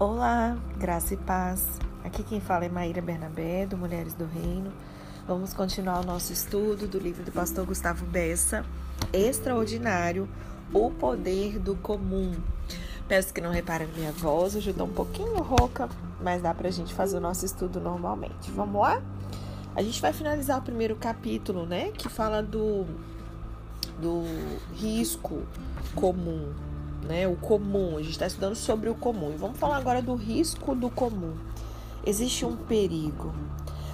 Olá, graça e paz. Aqui quem fala é Maíra Bernabé, do Mulheres do Reino. Vamos continuar o nosso estudo do livro do pastor Gustavo Bessa, Extraordinário, O Poder do Comum. Peço que não reparem minha voz, hoje eu estou um pouquinho rouca, mas dá pra gente fazer o nosso estudo normalmente. Vamos lá? A gente vai finalizar o primeiro capítulo, né? Que fala do, do risco comum, né? O comum. A gente está estudando sobre o comum. E vamos falar agora do risco do comum. Existe um perigo.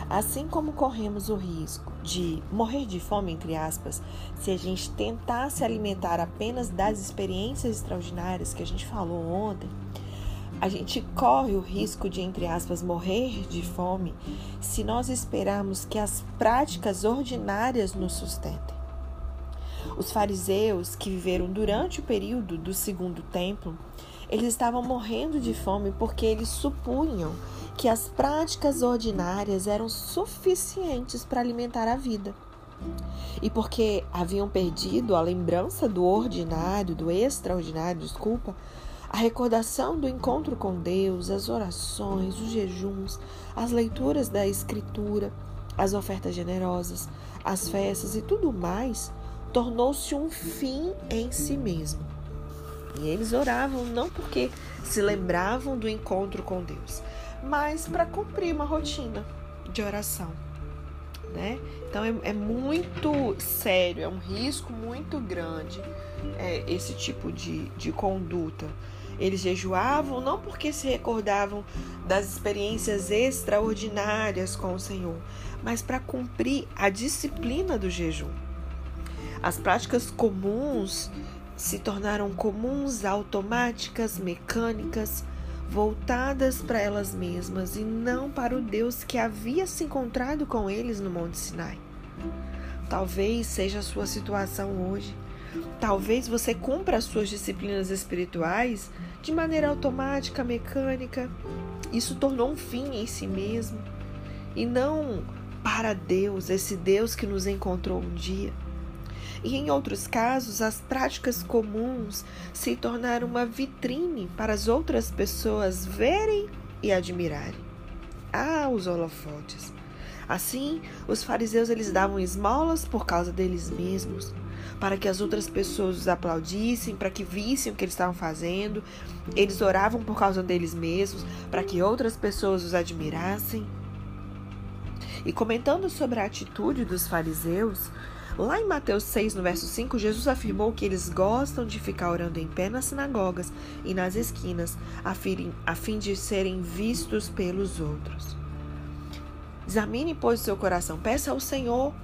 Assim como corremos o risco de morrer de fome, entre aspas, se a gente tentar se alimentar apenas das experiências extraordinárias que a gente falou ontem, a gente corre o risco de, entre aspas, morrer de fome se nós esperarmos que as práticas ordinárias nos sustentem. Os fariseus que viveram durante o período do segundo templo, eles estavam morrendo de fome porque eles supunham que as práticas ordinárias eram suficientes para alimentar a vida. E porque haviam perdido a lembrança do ordinário, do extraordinário, desculpa, a recordação do encontro com Deus, as orações, os jejuns, as leituras da Escritura, as ofertas generosas, as festas e tudo mais, tornou-se um fim em si mesmo. E eles oravam não porque se lembravam do encontro com Deus, mas para cumprir uma rotina de oração. Né? Então é, é, muito sério, é um risco muito grande é, esse tipo de, de conduta. Eles jejuavam não porque se recordavam das experiências extraordinárias com o Senhor, mas para cumprir a disciplina do jejum. As práticas comuns se tornaram comuns, automáticas, mecânicas, voltadas para elas mesmas e não para o Deus que havia se encontrado com eles no Monte Sinai. Talvez seja a sua situação hoje. Talvez você cumpra as suas disciplinas espirituais de maneira automática, mecânica. Isso tornou um fim em si mesmo e não para Deus, esse Deus que nos encontrou um dia. E em outros casos, as práticas comuns se tornaram uma vitrine para as outras pessoas verem e admirarem. Ah, os holofotes! Assim, os fariseus eles davam esmolas por causa deles mesmos, para que as outras pessoas os aplaudissem, para que vissem o que eles estavam fazendo. Eles oravam por causa deles mesmos, para que outras pessoas os admirassem. E comentando sobre a atitude dos fariseus, Lá em Mateus 6, no verso 5, Jesus afirmou que eles gostam de ficar orando em pé nas sinagogas e nas esquinas, a fim, de serem vistos pelos outros. Examine, pois, o seu coração. Peça ao Senhor,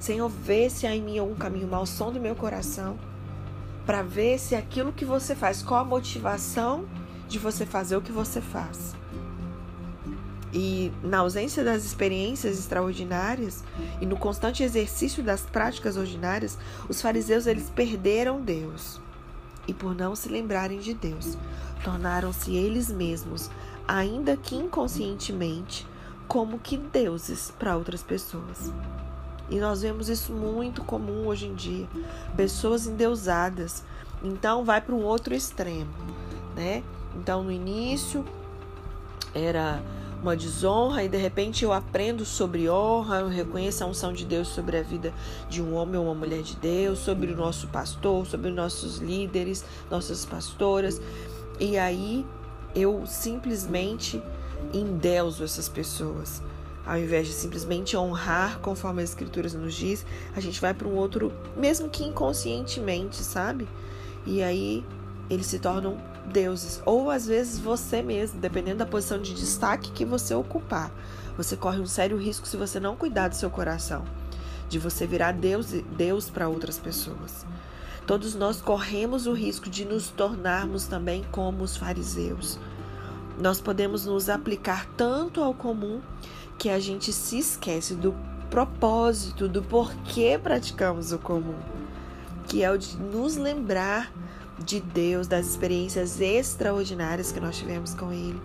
Senhor, vê se há em mim algum caminho mau, som do meu coração, para ver se aquilo que você faz, qual a motivação de você fazer o que você faz. E na ausência das experiências extraordinárias e no constante exercício das práticas ordinárias, os fariseus eles perderam Deus. E por não se lembrarem de Deus, tornaram-se eles mesmos, ainda que inconscientemente, como que deuses para outras pessoas. E nós vemos isso muito comum hoje em dia, pessoas endeusadas. Então vai para um outro extremo, né? Então no início era uma desonra e de repente eu aprendo sobre honra, eu reconheço a unção de Deus sobre a vida de um homem ou uma mulher de Deus, sobre o nosso pastor, sobre nossos líderes, nossas pastoras. E aí eu simplesmente endeuso essas pessoas. Ao invés de simplesmente honrar conforme as escrituras nos diz, a gente vai para um outro, mesmo que inconscientemente, sabe? E aí eles se tornam deuses, ou às vezes você mesmo, dependendo da posição de destaque que você ocupar. Você corre um sério risco se você não cuidar do seu coração, de você virar Deus, Deus para outras pessoas. Todos nós corremos o risco de nos tornarmos também como os fariseus. Nós podemos nos aplicar tanto ao comum que a gente se esquece do propósito, do porquê praticamos o comum, que é o de nos lembrar de Deus, das experiências extraordinárias que nós tivemos com Ele.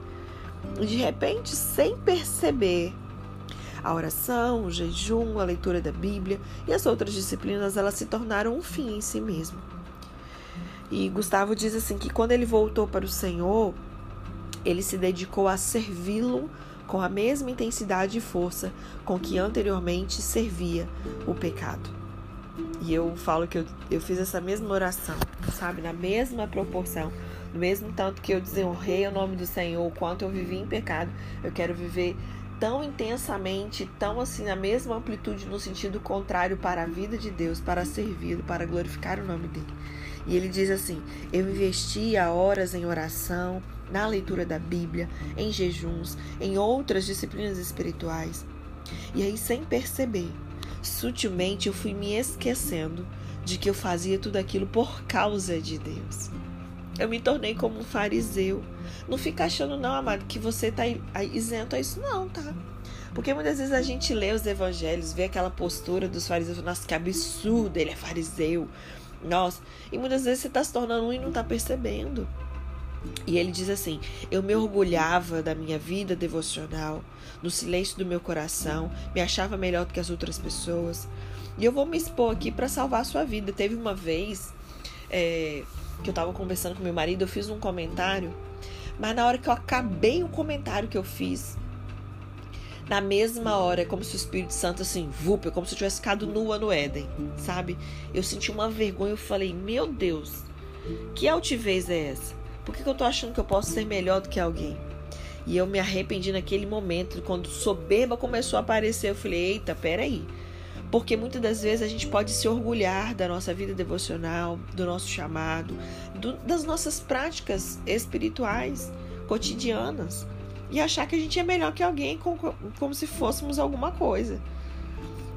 De repente, sem perceber, a oração, o jejum, a leitura da Bíblia e as outras disciplinas, elas se tornaram um fim em si mesmo. E Gustavo diz assim que quando ele voltou para o Senhor, ele se dedicou a servi-lo com a mesma intensidade e força com que anteriormente servia o pecado. E eu falo que eu, eu fiz essa mesma oração, sabe? Na mesma proporção. No mesmo tanto que eu desonrei o nome do Senhor, quanto eu vivi em pecado, eu quero viver tão intensamente, tão assim, na mesma amplitude, no sentido contrário para a vida de Deus, para servi-lo, para glorificar o nome dele. E ele diz assim: Eu investia horas em oração, na leitura da Bíblia, em jejuns, em outras disciplinas espirituais. E aí, sem perceber, sutilmente eu fui me esquecendo de que eu fazia tudo aquilo por causa de Deus. Eu me tornei como um fariseu. Não fica achando, não, amado, que você está isento a isso, não, tá? Porque muitas vezes a gente lê os evangelhos, vê aquela postura dos fariseus, nossa, que absurdo, ele é fariseu. Nossa, e muitas vezes você está se tornando um e não está percebendo. E ele diz assim: Eu me orgulhava da minha vida devocional, no silêncio do meu coração, me achava melhor do que as outras pessoas. E eu vou me expor aqui para salvar a sua vida. Teve uma vez é, que eu estava conversando com meu marido, eu fiz um comentário, mas na hora que eu acabei o comentário que eu fiz, na mesma hora, é como se o Espírito Santo, assim, vupa, como se eu tivesse ficado nua no Éden, sabe? Eu senti uma vergonha, eu falei, meu Deus, que altivez é essa? Por que, que eu tô achando que eu posso ser melhor do que alguém? E eu me arrependi naquele momento, quando soberba começou a aparecer, eu falei, eita, peraí. Porque muitas das vezes a gente pode se orgulhar da nossa vida devocional, do nosso chamado, do, das nossas práticas espirituais cotidianas e achar que a gente é melhor que alguém, como, como se fôssemos alguma coisa.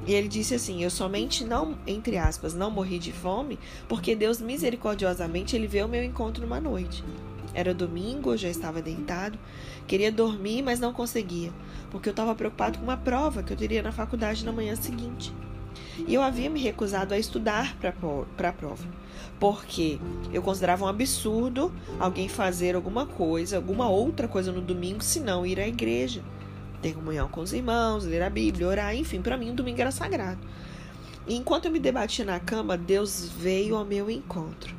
E ele disse assim: Eu somente não, entre aspas, não morri de fome, porque Deus misericordiosamente ele veio ao meu encontro numa noite. Era domingo, eu já estava deitado, queria dormir, mas não conseguia, porque eu estava preocupado com uma prova que eu teria na faculdade na manhã seguinte. E eu havia me recusado a estudar para a prova, porque eu considerava um absurdo alguém fazer alguma coisa, alguma outra coisa no domingo, se não ir à igreja ter comunhão com os irmãos, ler a Bíblia, orar, enfim, para mim o domingo era sagrado. E enquanto eu me debatia na cama, Deus veio ao meu encontro.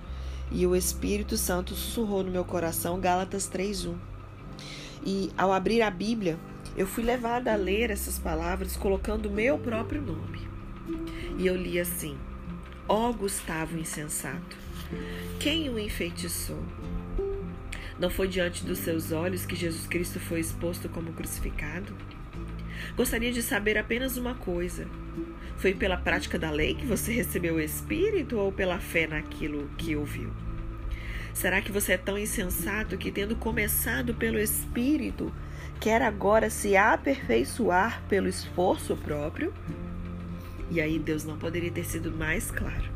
E o Espírito Santo sussurrou no meu coração Gálatas 3:1. E ao abrir a Bíblia, eu fui levada a ler essas palavras colocando o meu próprio nome. E eu li assim: Ó oh, Gustavo insensato, quem o enfeitiçou? Não foi diante dos seus olhos que Jesus Cristo foi exposto como crucificado? Gostaria de saber apenas uma coisa: foi pela prática da lei que você recebeu o Espírito ou pela fé naquilo que ouviu? Será que você é tão insensato que, tendo começado pelo Espírito, quer agora se aperfeiçoar pelo esforço próprio? E aí Deus não poderia ter sido mais claro.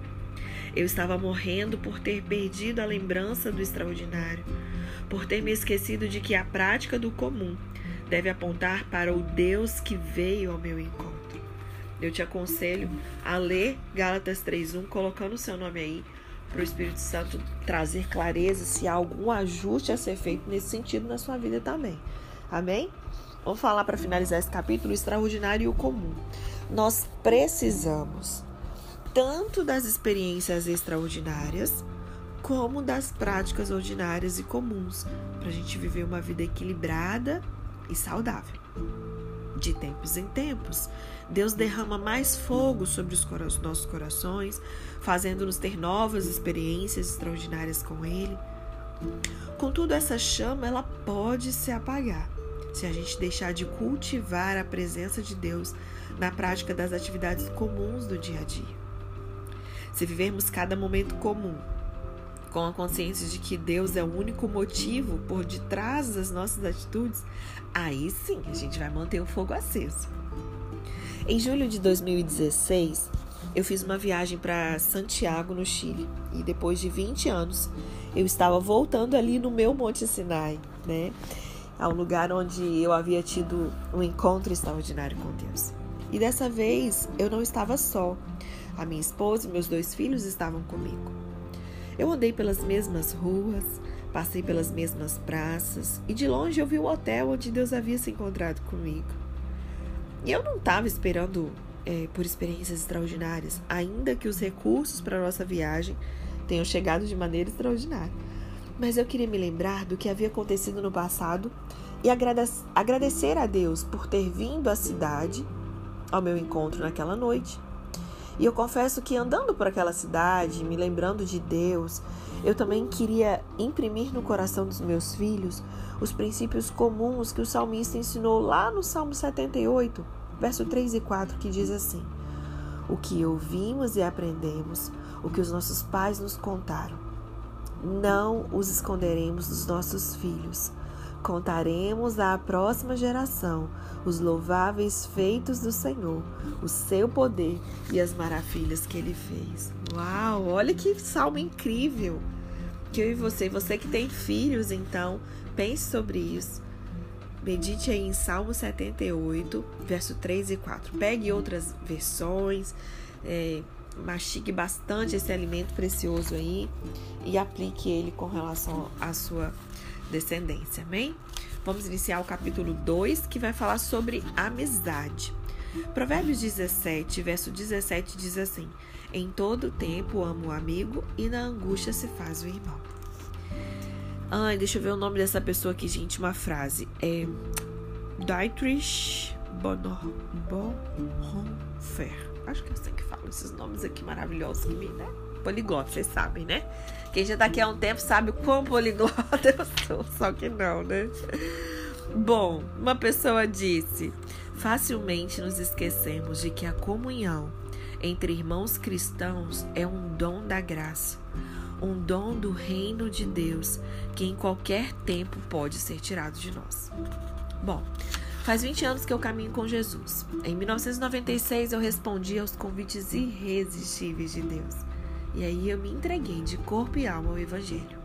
Eu estava morrendo por ter perdido a lembrança do extraordinário, por ter me esquecido de que a prática do comum deve apontar para o Deus que veio ao meu encontro. Eu te aconselho a ler Gálatas 3:1, colocando o seu nome aí, para o Espírito Santo trazer clareza se há algum ajuste a ser feito nesse sentido na sua vida também. Amém? Vamos falar para finalizar esse capítulo extraordinário e o comum. Nós precisamos tanto das experiências extraordinárias como das práticas ordinárias e comuns, para a gente viver uma vida equilibrada e saudável. De tempos em tempos, Deus derrama mais fogo sobre os nossos corações, fazendo-nos ter novas experiências extraordinárias com Ele. Contudo, essa chama ela pode se apagar se a gente deixar de cultivar a presença de Deus na prática das atividades comuns do dia a dia. Se vivermos cada momento comum com a consciência de que Deus é o único motivo por detrás das nossas atitudes, aí sim a gente vai manter o fogo aceso. Em julho de 2016, eu fiz uma viagem para Santiago, no Chile, e depois de 20 anos, eu estava voltando ali no meu Monte Sinai, né? Ao lugar onde eu havia tido um encontro extraordinário com Deus. E dessa vez eu não estava só. A minha esposa e meus dois filhos estavam comigo. Eu andei pelas mesmas ruas, passei pelas mesmas praças e de longe eu vi o hotel onde Deus havia se encontrado comigo. E eu não estava esperando é, por experiências extraordinárias, ainda que os recursos para nossa viagem tenham chegado de maneira extraordinária. mas eu queria me lembrar do que havia acontecido no passado e agradecer a Deus por ter vindo à cidade ao meu encontro naquela noite. E eu confesso que andando por aquela cidade, me lembrando de Deus, eu também queria imprimir no coração dos meus filhos os princípios comuns que o salmista ensinou lá no Salmo 78, verso 3 e 4, que diz assim: O que ouvimos e aprendemos, o que os nossos pais nos contaram, não os esconderemos dos nossos filhos. Contaremos à próxima geração os louváveis feitos do Senhor, o seu poder e as maravilhas que ele fez. Uau, olha que salmo incrível! Que eu e você, você que tem filhos, então, pense sobre isso. Medite aí em Salmo 78, verso 3 e 4. Pegue outras versões, é, mastigue bastante esse alimento precioso aí e aplique ele com relação à sua descendência. Amém? Vamos iniciar o capítulo 2, que vai falar sobre amizade. Provérbios 17, verso 17 diz assim: Em todo tempo amo o amigo e na angústia se faz o irmão. Ai, deixa eu ver o nome dessa pessoa aqui, gente. Uma frase. É Dietrich Bonhoeffer. Acho que é assim que fala esses nomes aqui maravilhosos que me, né? Poliglota, vocês sabem, né? Quem já tá aqui há um tempo sabe o quão poliglota eu sou, só que não, né? Bom, uma pessoa disse: facilmente nos esquecemos de que a comunhão entre irmãos cristãos é um dom da graça, um dom do reino de Deus que em qualquer tempo pode ser tirado de nós. Bom, faz 20 anos que eu caminho com Jesus. Em 1996 eu respondi aos convites irresistíveis de Deus. E aí eu me entreguei de corpo e alma ao Evangelho.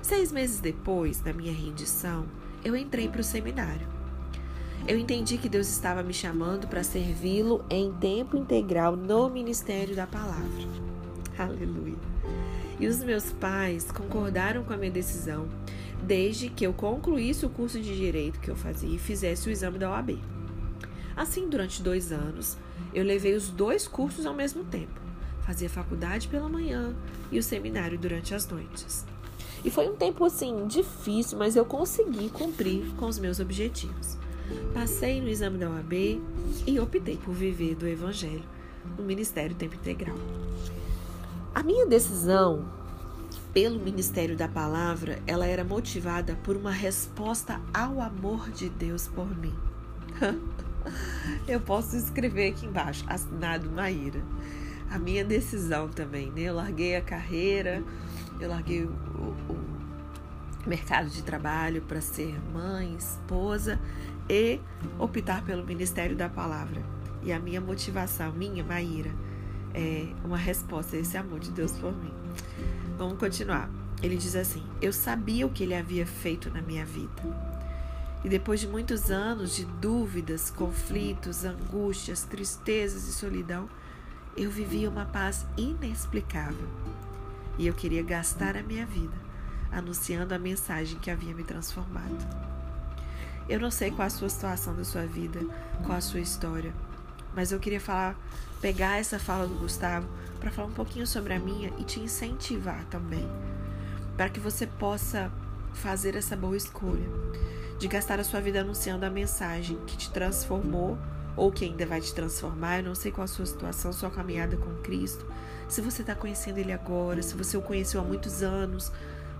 Seis meses depois da minha rendição, eu entrei para o seminário. Eu entendi que Deus estava me chamando para servi-lo em tempo integral no ministério da palavra. Aleluia. E os meus pais concordaram com a minha decisão, desde que eu concluísse o curso de direito que eu fazia e fizesse o exame da OAB. Assim, durante dois anos, eu levei os dois cursos ao mesmo tempo. Fazia faculdade pela manhã e o seminário durante as noites. E foi um tempo assim difícil, mas eu consegui cumprir com os meus objetivos. Passei no exame da OAB e optei por viver do Evangelho no Ministério Tempo Integral. A minha decisão pelo Ministério da Palavra, ela era motivada por uma resposta ao amor de Deus por mim. eu posso escrever aqui embaixo, assinado Maíra a minha decisão também, né? Eu larguei a carreira, eu larguei o, o, mercado de trabalho para ser mãe, esposa e optar pelo ministério da palavra. E a minha motivação, minha, Maíra, é uma resposta a esse amor de Deus por mim. Vamos continuar. Ele diz assim: Eu sabia o que ele havia feito na minha vida. E depois de muitos anos de dúvidas, conflitos, angústias, tristezas e solidão, eu vivia uma paz inexplicável e eu queria gastar a minha vida anunciando a mensagem que havia me transformado. Eu não sei qual a sua situação da sua vida, qual a sua história, mas eu queria falar, pegar essa fala do Gustavo para falar um pouquinho sobre a minha e te incentivar também, para que você possa fazer essa boa escolha de gastar a sua vida anunciando a mensagem que te transformou ou que ainda vai te transformar. Eu não sei qual a sua situação, sua caminhada com Cristo. Se você está conhecendo Ele agora, se você o conheceu há muitos anos,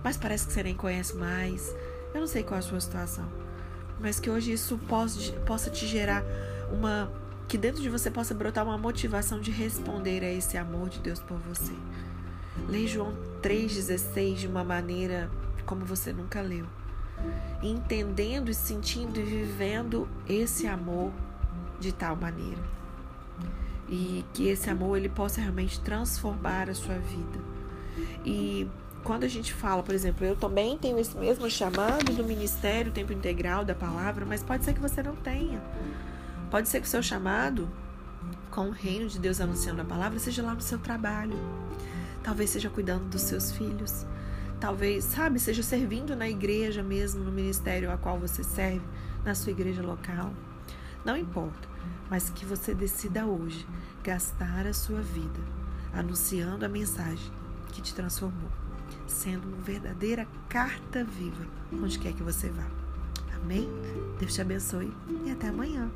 mas parece que você nem conhece mais. Eu não sei qual a sua situação, mas que hoje isso possa te gerar uma. que dentro de você possa brotar uma motivação de responder a esse amor de Deus por você. Leia João 3,16 de uma maneira como você nunca leu. Entendendo e sentindo e vivendo esse amor de tal maneira. E que esse amor ele possa realmente transformar a sua vida. E quando a gente fala, por exemplo, eu também tenho esse mesmo chamado do ministério, tempo integral da palavra, mas pode ser que você não tenha. Pode ser que o seu chamado com o reino de Deus anunciando a palavra seja lá no seu trabalho. Talvez seja cuidando dos seus filhos. Talvez, sabe, seja servindo na igreja mesmo, no ministério a qual você serve, na sua igreja local não importa, mas que você decida hoje gastar a sua vida anunciando a mensagem que te transformou, sendo uma verdadeira carta viva onde quer que você vá. Amém? Deus te abençoe e até amanhã.